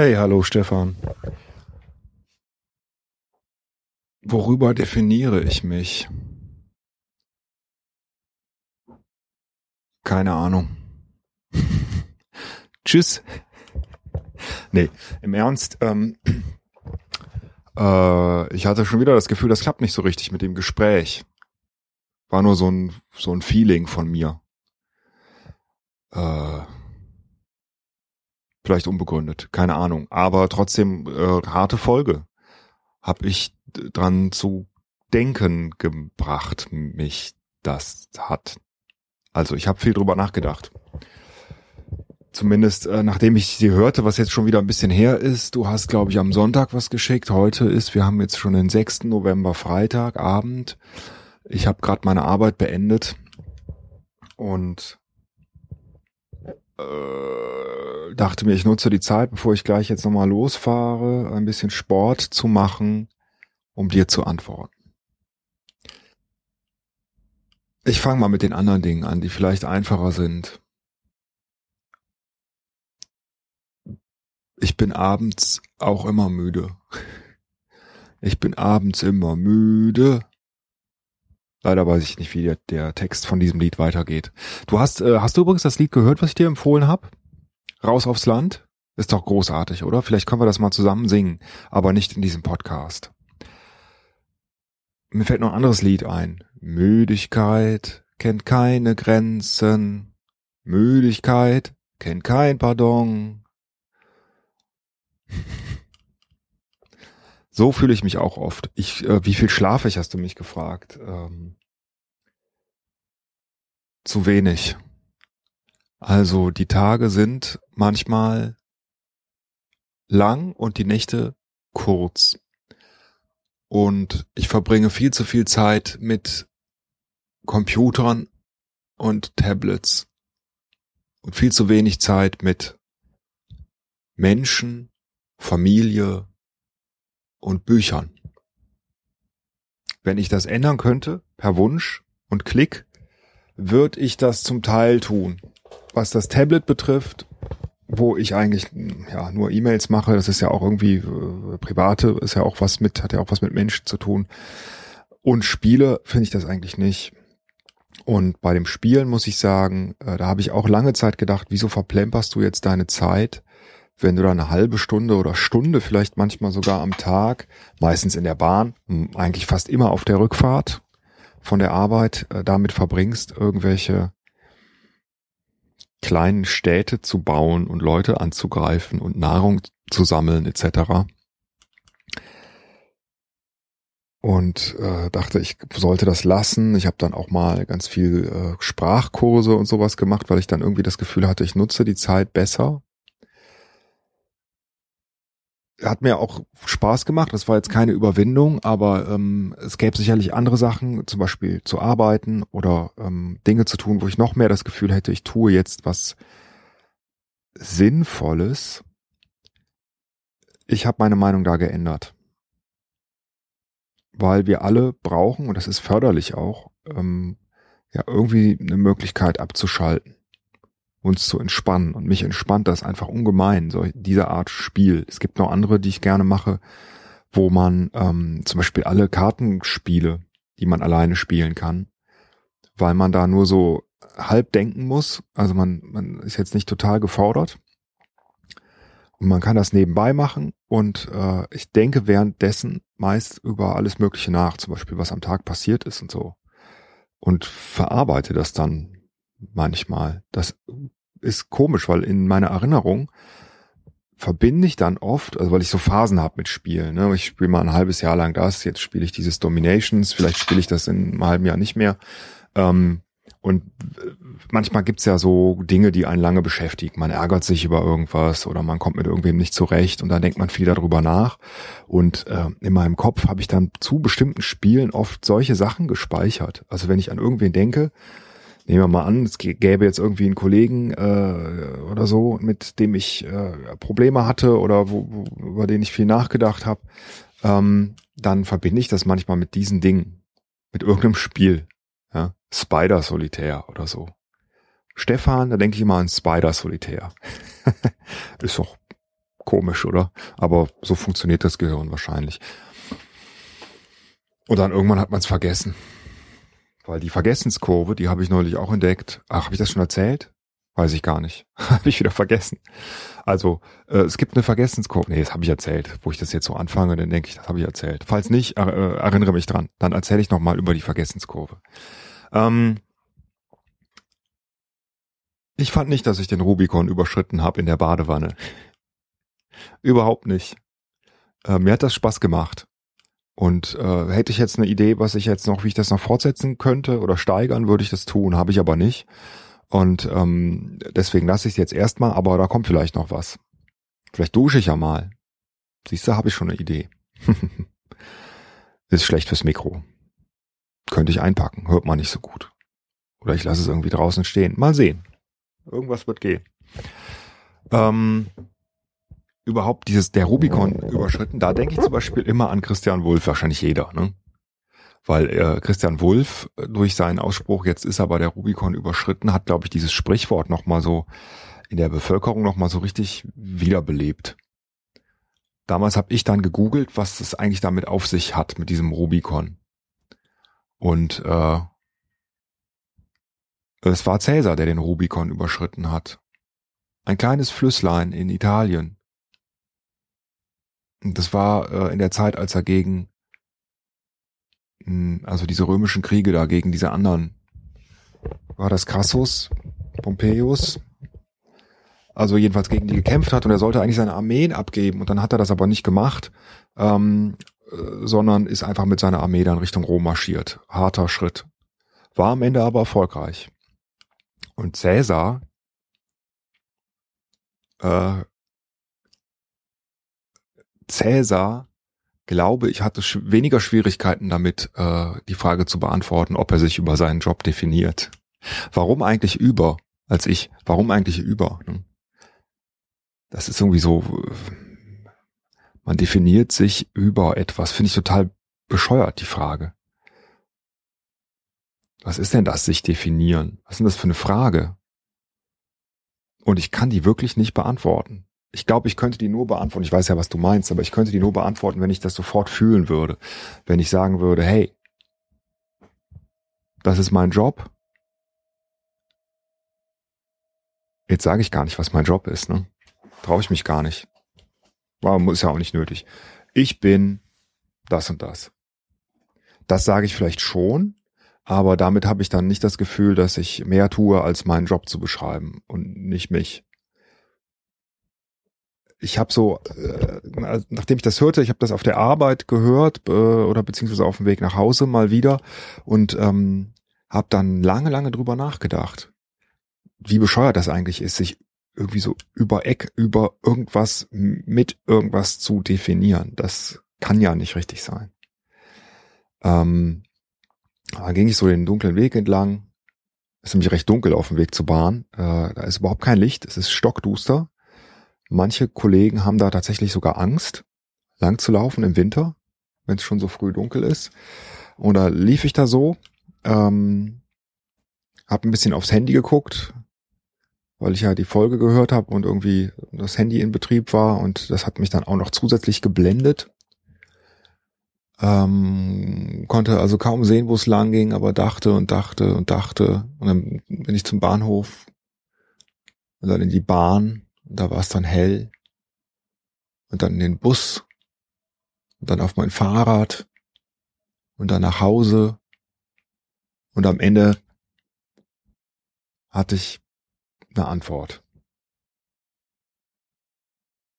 Hey, hallo Stefan. Worüber definiere ich mich? Keine Ahnung. Tschüss. Nee, im Ernst, ähm, äh, ich hatte schon wieder das Gefühl, das klappt nicht so richtig mit dem Gespräch. War nur so ein, so ein Feeling von mir. Äh, vielleicht unbegründet, keine Ahnung. Aber trotzdem äh, harte Folge. Hab ich dran zu denken gebracht, mich das hat. Also ich habe viel drüber nachgedacht. Zumindest äh, nachdem ich sie hörte, was jetzt schon wieder ein bisschen her ist. Du hast, glaube ich, am Sonntag was geschickt. Heute ist, wir haben jetzt schon den 6. November, Freitagabend. Ich habe gerade meine Arbeit beendet und äh, dachte mir, ich nutze die Zeit, bevor ich gleich jetzt nochmal losfahre, ein bisschen Sport zu machen, um dir zu antworten. Ich fange mal mit den anderen Dingen an, die vielleicht einfacher sind. Ich bin abends auch immer müde. Ich bin abends immer müde. Leider weiß ich nicht, wie der, der Text von diesem Lied weitergeht. Du hast, äh, hast du übrigens das Lied gehört, was ich dir empfohlen habe? Raus aufs Land? Ist doch großartig, oder? Vielleicht können wir das mal zusammen singen, aber nicht in diesem Podcast. Mir fällt noch ein anderes Lied ein. Müdigkeit kennt keine Grenzen. Müdigkeit kennt kein Pardon. So fühle ich mich auch oft. Ich, äh, wie viel schlafe ich, hast du mich gefragt. Ähm, zu wenig. Also die Tage sind manchmal lang und die Nächte kurz. Und ich verbringe viel zu viel Zeit mit Computern und Tablets und viel zu wenig Zeit mit Menschen, Familie, und Büchern. Wenn ich das ändern könnte, per Wunsch und Klick, würde ich das zum Teil tun. Was das Tablet betrifft, wo ich eigentlich ja nur E-Mails mache, das ist ja auch irgendwie äh, private, ist ja auch was mit, hat ja auch was mit Menschen zu tun. Und Spiele finde ich das eigentlich nicht. Und bei dem Spielen muss ich sagen, äh, da habe ich auch lange Zeit gedacht, wieso verplemperst du jetzt deine Zeit wenn du da eine halbe Stunde oder Stunde, vielleicht manchmal sogar am Tag, meistens in der Bahn, eigentlich fast immer auf der Rückfahrt von der Arbeit äh, damit verbringst, irgendwelche kleinen Städte zu bauen und Leute anzugreifen und Nahrung zu sammeln etc. Und äh, dachte, ich sollte das lassen. Ich habe dann auch mal ganz viel äh, Sprachkurse und sowas gemacht, weil ich dann irgendwie das Gefühl hatte, ich nutze die Zeit besser hat mir auch Spaß gemacht. Das war jetzt keine Überwindung, aber ähm, es gäbe sicherlich andere Sachen, zum Beispiel zu arbeiten oder ähm, Dinge zu tun, wo ich noch mehr das Gefühl hätte, ich tue jetzt was Sinnvolles. Ich habe meine Meinung da geändert. Weil wir alle brauchen, und das ist förderlich auch, ähm, ja, irgendwie eine Möglichkeit abzuschalten uns zu entspannen. Und mich entspannt das einfach ungemein, so diese Art Spiel. Es gibt noch andere, die ich gerne mache, wo man ähm, zum Beispiel alle Kartenspiele, die man alleine spielen kann, weil man da nur so halb denken muss. Also man, man ist jetzt nicht total gefordert. Und man kann das nebenbei machen und äh, ich denke währenddessen meist über alles Mögliche nach, zum Beispiel was am Tag passiert ist und so. Und verarbeite das dann manchmal. Das ist komisch, weil in meiner Erinnerung verbinde ich dann oft, also weil ich so Phasen habe mit Spielen. Ne? Ich spiele mal ein halbes Jahr lang das, jetzt spiele ich dieses Dominations, vielleicht spiele ich das in einem halben Jahr nicht mehr. Ähm, und manchmal gibt's ja so Dinge, die einen lange beschäftigen. Man ärgert sich über irgendwas oder man kommt mit irgendwem nicht zurecht und dann denkt man viel darüber nach. Und äh, in meinem Kopf habe ich dann zu bestimmten Spielen oft solche Sachen gespeichert. Also wenn ich an irgendwen denke, nehmen wir mal an, es gäbe jetzt irgendwie einen Kollegen äh, oder so, mit dem ich äh, Probleme hatte oder wo, wo, über den ich viel nachgedacht habe, ähm, dann verbinde ich das manchmal mit diesen Dingen, mit irgendeinem Spiel. Ja? Spider Solitär oder so. Stefan, da denke ich immer an Spider Solitär. Ist doch Komisch, oder? Aber so funktioniert das Gehirn wahrscheinlich. Und dann irgendwann hat man es vergessen. Weil die Vergessenskurve, die habe ich neulich auch entdeckt. Ach, habe ich das schon erzählt? Weiß ich gar nicht. habe ich wieder vergessen. Also, äh, es gibt eine Vergessenskurve. Nee, das habe ich erzählt. Wo ich das jetzt so anfange, dann denke ich, das habe ich erzählt. Falls nicht, äh, erinnere mich dran. Dann erzähle ich nochmal über die Vergessenskurve. Ähm, ich fand nicht, dass ich den Rubikon überschritten habe in der Badewanne. Überhaupt nicht. Äh, mir hat das Spaß gemacht. Und äh, hätte ich jetzt eine Idee, was ich jetzt noch, wie ich das noch fortsetzen könnte oder steigern, würde ich das tun, habe ich aber nicht. Und ähm, deswegen lasse ich es jetzt erstmal, aber da kommt vielleicht noch was. Vielleicht dusche ich ja mal. Siehst du, habe ich schon eine Idee. Ist schlecht fürs Mikro. Könnte ich einpacken, hört man nicht so gut. Oder ich lasse es irgendwie draußen stehen. Mal sehen. Irgendwas wird gehen. Ähm, überhaupt dieses der Rubikon überschritten, da denke ich zum Beispiel immer an Christian Wulff, wahrscheinlich jeder, ne? Weil äh, Christian Wulff durch seinen Ausspruch, jetzt ist aber der Rubikon überschritten, hat, glaube ich, dieses Sprichwort nochmal so in der Bevölkerung nochmal so richtig wiederbelebt. Damals habe ich dann gegoogelt, was es eigentlich damit auf sich hat, mit diesem Rubikon. Und äh, es war Cäsar, der den Rubikon überschritten hat. Ein kleines Flüsslein in Italien, das war äh, in der Zeit, als er gegen, mh, hm, also diese römischen Kriege da gegen diese anderen, war das Crassus, Pompeius, also jedenfalls gegen die gekämpft hat und er sollte eigentlich seine Armeen abgeben und dann hat er das aber nicht gemacht, ähm, äh, sondern ist einfach mit seiner Armee dann Richtung Rom marschiert. Harter Schritt. War am Ende aber erfolgreich. Und Cäsar äh, Cäsar, glaube ich, hatte sch weniger Schwierigkeiten damit, äh, die Frage zu beantworten, ob er sich über seinen Job definiert. Warum eigentlich über als ich? Warum eigentlich über? Ne? Das ist irgendwie so, man definiert sich über etwas. Finde ich total bescheuert, die Frage. Was ist denn das, sich definieren? Was ist denn das für eine Frage? Und ich kann die wirklich nicht beantworten ich glaube, ich könnte die nur beantworten. Ich weiß ja, was du meinst, aber ich könnte die nur beantworten, wenn ich das sofort fühlen würde. Wenn ich sagen würde, hey, das ist mein Job. Jetzt sage ich gar nicht, was mein Job ist, ne? Traue ich mich gar nicht. War, ist ja auch nicht nötig. Ich bin das und das. Das sage ich vielleicht schon, aber damit habe ich dann nicht das Gefühl, dass ich mehr tue, als meinen Job zu beschreiben und nicht mich ich habe so, äh, nachdem ich das hörte, ich habe das auf der Arbeit gehört äh, oder beziehungsweise auf dem Weg nach Hause mal wieder und ähm, habe dann lange, lange drüber nachgedacht, wie bescheuert das eigentlich ist, sich irgendwie so über Eck, über irgendwas mit irgendwas zu definieren. Das kann ja nicht richtig sein. Ähm, da ging ich so den dunklen Weg entlang. Es ist nämlich recht dunkel auf dem Weg zur Bahn. Äh, da ist überhaupt kein Licht. Es ist stockduster. Manche Kollegen haben da tatsächlich sogar Angst, lang zu laufen im Winter, wenn es schon so früh dunkel ist. Und da lief ich da so, ähm, habe ein bisschen aufs Handy geguckt, weil ich ja die Folge gehört habe und irgendwie das Handy in Betrieb war und das hat mich dann auch noch zusätzlich geblendet. Ähm, konnte also kaum sehen, wo es lang ging, aber dachte und dachte und dachte. Und dann bin ich zum Bahnhof und dann in die Bahn und da war es dann hell. Und dann in den Bus. Und dann auf mein Fahrrad. Und dann nach Hause. Und am Ende hatte ich eine Antwort.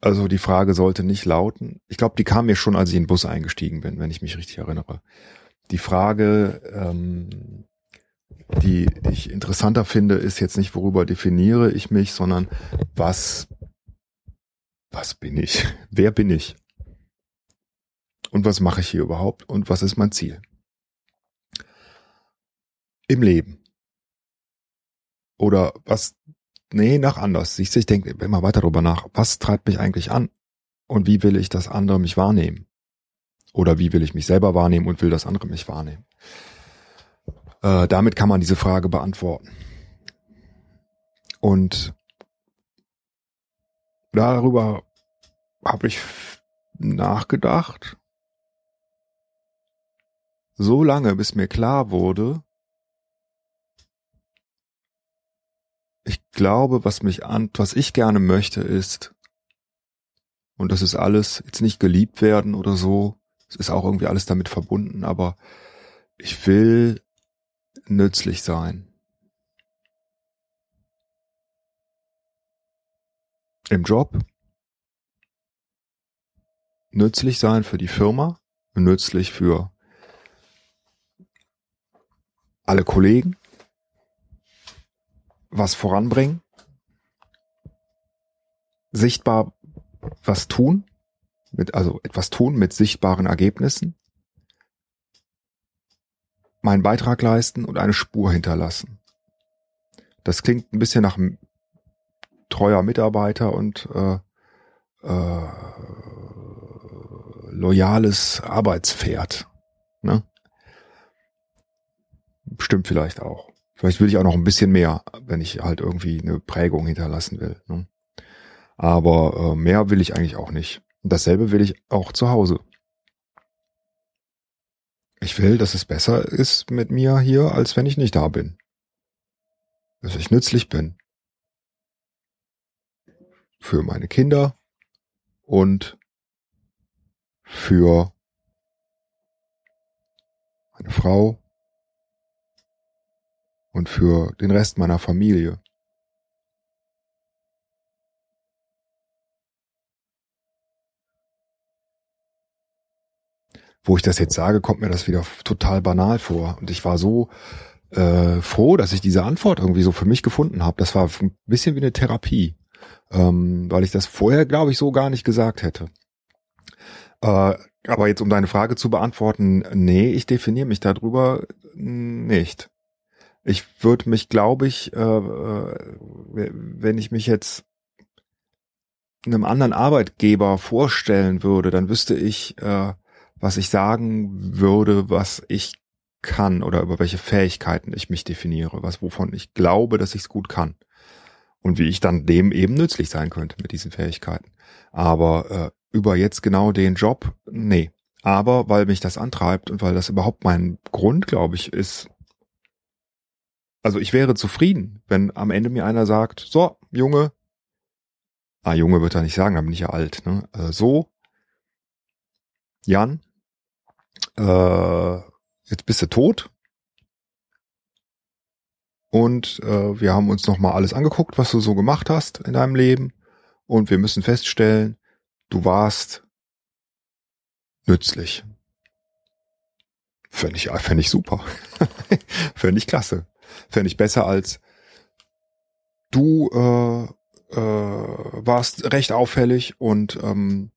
Also die Frage sollte nicht lauten. Ich glaube, die kam mir schon, als ich in den Bus eingestiegen bin, wenn ich mich richtig erinnere. Die Frage, ähm, die, ich interessanter finde, ist jetzt nicht, worüber definiere ich mich, sondern was, was bin ich? Wer bin ich? Und was mache ich hier überhaupt? Und was ist mein Ziel? Im Leben. Oder was, nee, nach anders. Siehst du, ich denke immer weiter darüber nach. Was treibt mich eigentlich an? Und wie will ich, dass andere mich wahrnehmen? Oder wie will ich mich selber wahrnehmen und will, dass andere mich wahrnehmen? Äh, damit kann man diese Frage beantworten. Und darüber habe ich nachgedacht. So lange, bis mir klar wurde, ich glaube, was mich an, was ich gerne möchte, ist, und das ist alles, jetzt nicht geliebt werden oder so, es ist auch irgendwie alles damit verbunden, aber ich will nützlich sein. Im Job, nützlich sein für die Firma, nützlich für alle Kollegen, was voranbringen, sichtbar was tun, mit, also etwas tun mit sichtbaren Ergebnissen, meinen Beitrag leisten und eine Spur hinterlassen. Das klingt ein bisschen nach einem treuer Mitarbeiter und äh, äh, loyales Arbeitspferd. Ne? Stimmt vielleicht auch. Vielleicht will ich auch noch ein bisschen mehr, wenn ich halt irgendwie eine Prägung hinterlassen will. Ne? Aber äh, mehr will ich eigentlich auch nicht. Dasselbe will ich auch zu Hause. Ich will, dass es besser ist mit mir hier, als wenn ich nicht da bin. Dass ich nützlich bin. Für meine Kinder und für meine Frau und für den Rest meiner Familie. Wo ich das jetzt sage, kommt mir das wieder total banal vor. Und ich war so äh, froh, dass ich diese Antwort irgendwie so für mich gefunden habe. Das war ein bisschen wie eine Therapie, ähm, weil ich das vorher, glaube ich, so gar nicht gesagt hätte. Äh, aber jetzt, um deine Frage zu beantworten, nee, ich definiere mich darüber nicht. Ich würde mich, glaube ich, äh, äh, wenn ich mich jetzt einem anderen Arbeitgeber vorstellen würde, dann wüsste ich, äh, was ich sagen würde, was ich kann oder über welche Fähigkeiten ich mich definiere, was wovon ich glaube, dass ich es gut kann und wie ich dann dem eben nützlich sein könnte mit diesen Fähigkeiten. Aber äh, über jetzt genau den Job, nee. Aber weil mich das antreibt und weil das überhaupt mein Grund, glaube ich, ist. Also ich wäre zufrieden, wenn am Ende mir einer sagt, so, Junge, ah, Junge wird er nicht sagen, dann bin ich ja alt, ne? Äh, so, Jan, äh, jetzt bist du tot. Und äh, wir haben uns nochmal alles angeguckt, was du so gemacht hast in deinem Leben. Und wir müssen feststellen, du warst nützlich. Fände ich, fänd ich super. Fände ich klasse. Fände ich besser als du äh, äh, warst recht auffällig und ähm,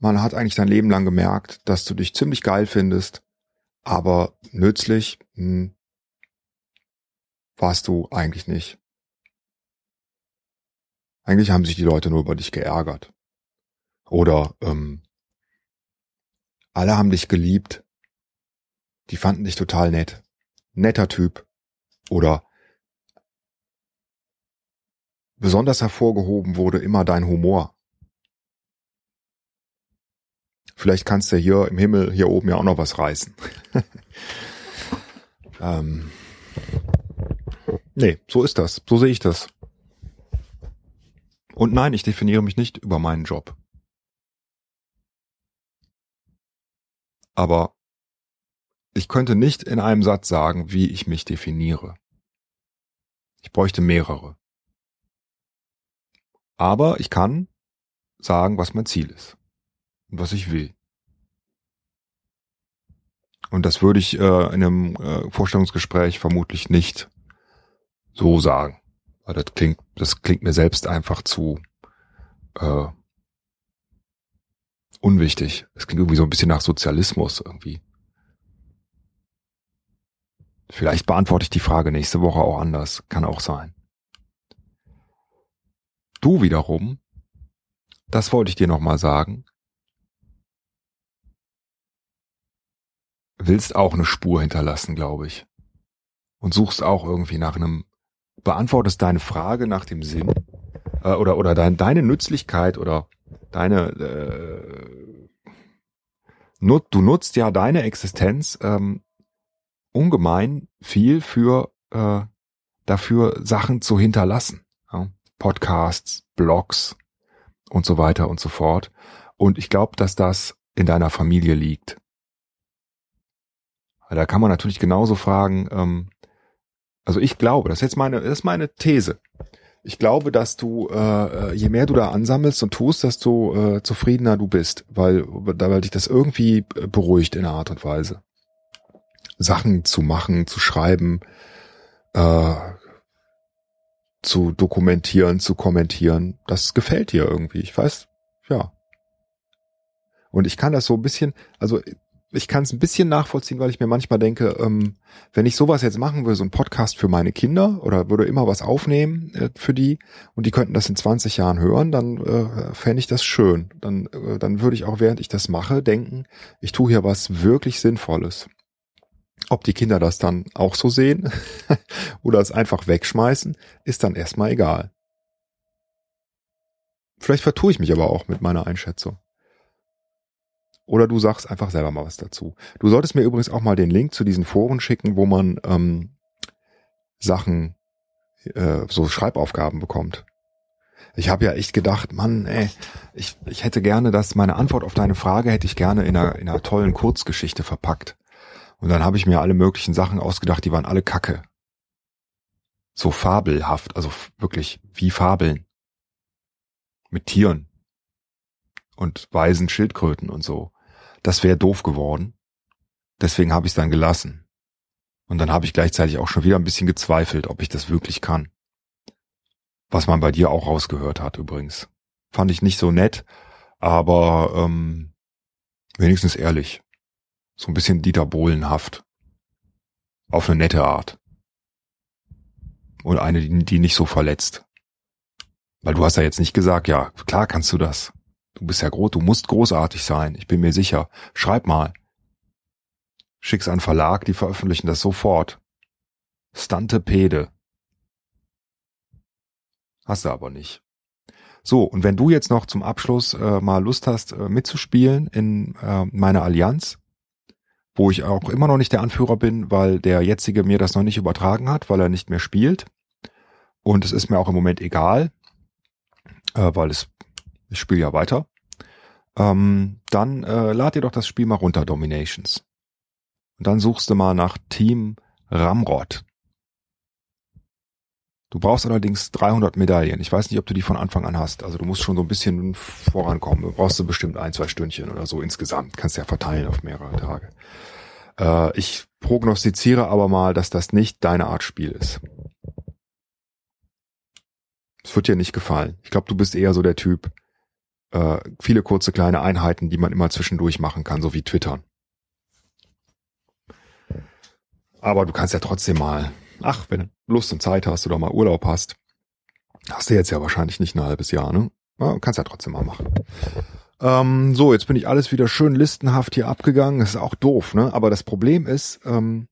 man hat eigentlich dein Leben lang gemerkt, dass du dich ziemlich geil findest, aber nützlich hm, warst du eigentlich nicht. Eigentlich haben sich die Leute nur über dich geärgert. Oder ähm, alle haben dich geliebt. Die fanden dich total nett. Netter Typ. Oder besonders hervorgehoben wurde immer dein Humor. Vielleicht kannst du hier im Himmel hier oben ja auch noch was reißen. ähm, nee, so ist das. So sehe ich das. Und nein, ich definiere mich nicht über meinen Job. aber ich könnte nicht in einem Satz sagen, wie ich mich definiere. Ich bräuchte mehrere. Aber ich kann sagen, was mein Ziel ist was ich will. Und das würde ich äh, in einem äh, Vorstellungsgespräch vermutlich nicht so sagen. Weil das klingt, das klingt mir selbst einfach zu äh, unwichtig. Es klingt irgendwie so ein bisschen nach Sozialismus irgendwie. Vielleicht beantworte ich die Frage nächste Woche auch anders. Kann auch sein. Du wiederum, das wollte ich dir nochmal sagen, willst auch eine Spur hinterlassen, glaube ich. Und suchst auch irgendwie nach einem, beantwortest deine Frage nach dem Sinn äh, oder, oder dein, deine Nützlichkeit oder deine, äh, nut, du nutzt ja deine Existenz ähm, ungemein viel für äh, dafür Sachen zu hinterlassen. Ja? Podcasts, Blogs und so weiter und so fort. Und ich glaube, dass das in deiner Familie liegt. Da kann man natürlich genauso fragen, ähm, also ich glaube, das ist jetzt meine, das ist meine These. Ich glaube, dass du, äh, je mehr du da ansammelst und tust, desto äh, zufriedener du bist, weil, weil dich das irgendwie beruhigt in einer Art und Weise. Sachen zu machen, zu schreiben, äh, zu dokumentieren, zu kommentieren, das gefällt dir irgendwie. Ich weiß, ja. Und ich kann das so ein bisschen, also ich kann es ein bisschen nachvollziehen, weil ich mir manchmal denke, ähm, wenn ich sowas jetzt machen würde, so ein Podcast für meine Kinder oder würde immer was aufnehmen äh, für die und die könnten das in 20 Jahren hören, dann äh, fände ich das schön. Dann, äh, dann würde ich auch, während ich das mache, denken, ich tue hier was wirklich Sinnvolles. Ob die Kinder das dann auch so sehen oder es einfach wegschmeißen, ist dann erstmal egal. Vielleicht vertue ich mich aber auch mit meiner Einschätzung. Oder du sagst einfach selber mal was dazu. Du solltest mir übrigens auch mal den Link zu diesen Foren schicken, wo man ähm, Sachen, äh, so Schreibaufgaben bekommt. Ich habe ja echt gedacht, Mann, ey, ich, ich hätte gerne das, meine Antwort auf deine Frage hätte ich gerne in einer, in einer tollen Kurzgeschichte verpackt. Und dann habe ich mir alle möglichen Sachen ausgedacht, die waren alle Kacke. So fabelhaft, also wirklich wie Fabeln. Mit Tieren. Und weisen Schildkröten und so. Das wäre doof geworden. Deswegen habe ich es dann gelassen. Und dann habe ich gleichzeitig auch schon wieder ein bisschen gezweifelt, ob ich das wirklich kann. Was man bei dir auch rausgehört hat übrigens. Fand ich nicht so nett, aber ähm, wenigstens ehrlich. So ein bisschen Dieter Bohlenhaft. Auf eine nette Art. Und eine, die nicht so verletzt. Weil du hast ja jetzt nicht gesagt, ja, klar kannst du das. Du bist ja groß, du musst großartig sein, ich bin mir sicher. Schreib mal. Schick's an Verlag, die veröffentlichen das sofort. Stantepede. Hast du aber nicht. So, und wenn du jetzt noch zum Abschluss äh, mal Lust hast, äh, mitzuspielen in äh, meiner Allianz, wo ich auch immer noch nicht der Anführer bin, weil der jetzige mir das noch nicht übertragen hat, weil er nicht mehr spielt. Und es ist mir auch im Moment egal, äh, weil es ich spiele ja weiter, ähm, dann äh, lad dir doch das Spiel mal runter, Dominations. Und dann suchst du mal nach Team Ramrod. Du brauchst allerdings 300 Medaillen. Ich weiß nicht, ob du die von Anfang an hast. Also du musst schon so ein bisschen vorankommen. Du brauchst du bestimmt ein, zwei Stündchen oder so insgesamt. Kannst ja verteilen auf mehrere Tage. Äh, ich prognostiziere aber mal, dass das nicht deine Art Spiel ist. Es wird dir nicht gefallen. Ich glaube, du bist eher so der Typ, äh, viele kurze kleine Einheiten, die man immer zwischendurch machen kann, so wie Twittern. Aber du kannst ja trotzdem mal, ach, wenn du Lust und Zeit hast oder mal Urlaub hast, hast du jetzt ja wahrscheinlich nicht ein halbes Jahr, ne? Ja, kannst ja trotzdem mal machen. Ähm, so, jetzt bin ich alles wieder schön listenhaft hier abgegangen. Das ist auch doof, ne? Aber das Problem ist, ähm,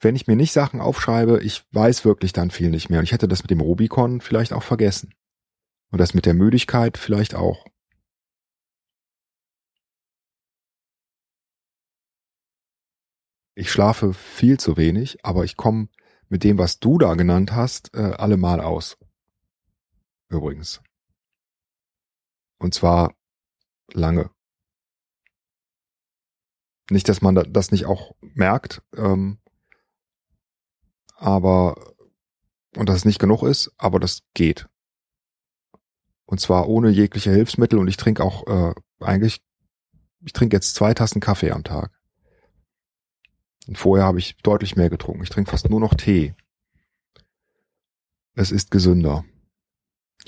wenn ich mir nicht Sachen aufschreibe, ich weiß wirklich dann viel nicht mehr. Und ich hätte das mit dem Rubicon vielleicht auch vergessen. Und das mit der Müdigkeit vielleicht auch. Ich schlafe viel zu wenig, aber ich komme mit dem, was du da genannt hast, äh, allemal aus. Übrigens. Und zwar lange. Nicht, dass man das nicht auch merkt, ähm, aber und dass es nicht genug ist, aber das geht. Und zwar ohne jegliche Hilfsmittel und ich trinke auch äh, eigentlich, ich trinke jetzt zwei Tassen Kaffee am Tag. Und vorher habe ich deutlich mehr getrunken. Ich trinke fast nur noch Tee. Es ist gesünder.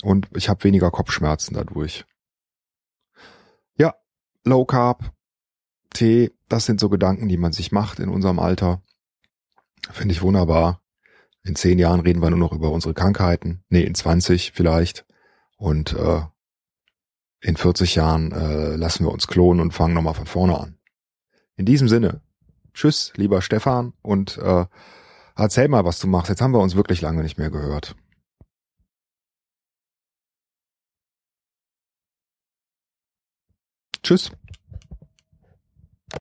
Und ich habe weniger Kopfschmerzen dadurch. Ja, Low Carb, Tee, das sind so Gedanken, die man sich macht in unserem Alter. Finde ich wunderbar. In zehn Jahren reden wir nur noch über unsere Krankheiten. Nee, in 20 vielleicht. Und äh, in 40 Jahren äh, lassen wir uns klonen und fangen nochmal von vorne an. In diesem Sinne, Tschüss, lieber Stefan, und äh, erzähl mal, was du machst. Jetzt haben wir uns wirklich lange nicht mehr gehört. Tschüss.